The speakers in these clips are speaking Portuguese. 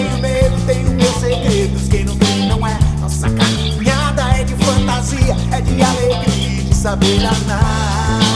tenho medo, tenho meus segredos. Quem não tem não é. Nossa caminhada é de fantasia, é de alegria, de saber andar.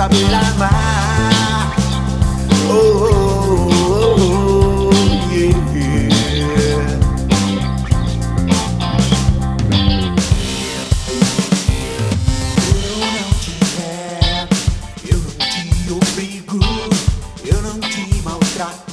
saber amar. Oh, oh, oh, oh yeah, yeah. Eu não te quero, eu não te obrigo, eu não te maltrato.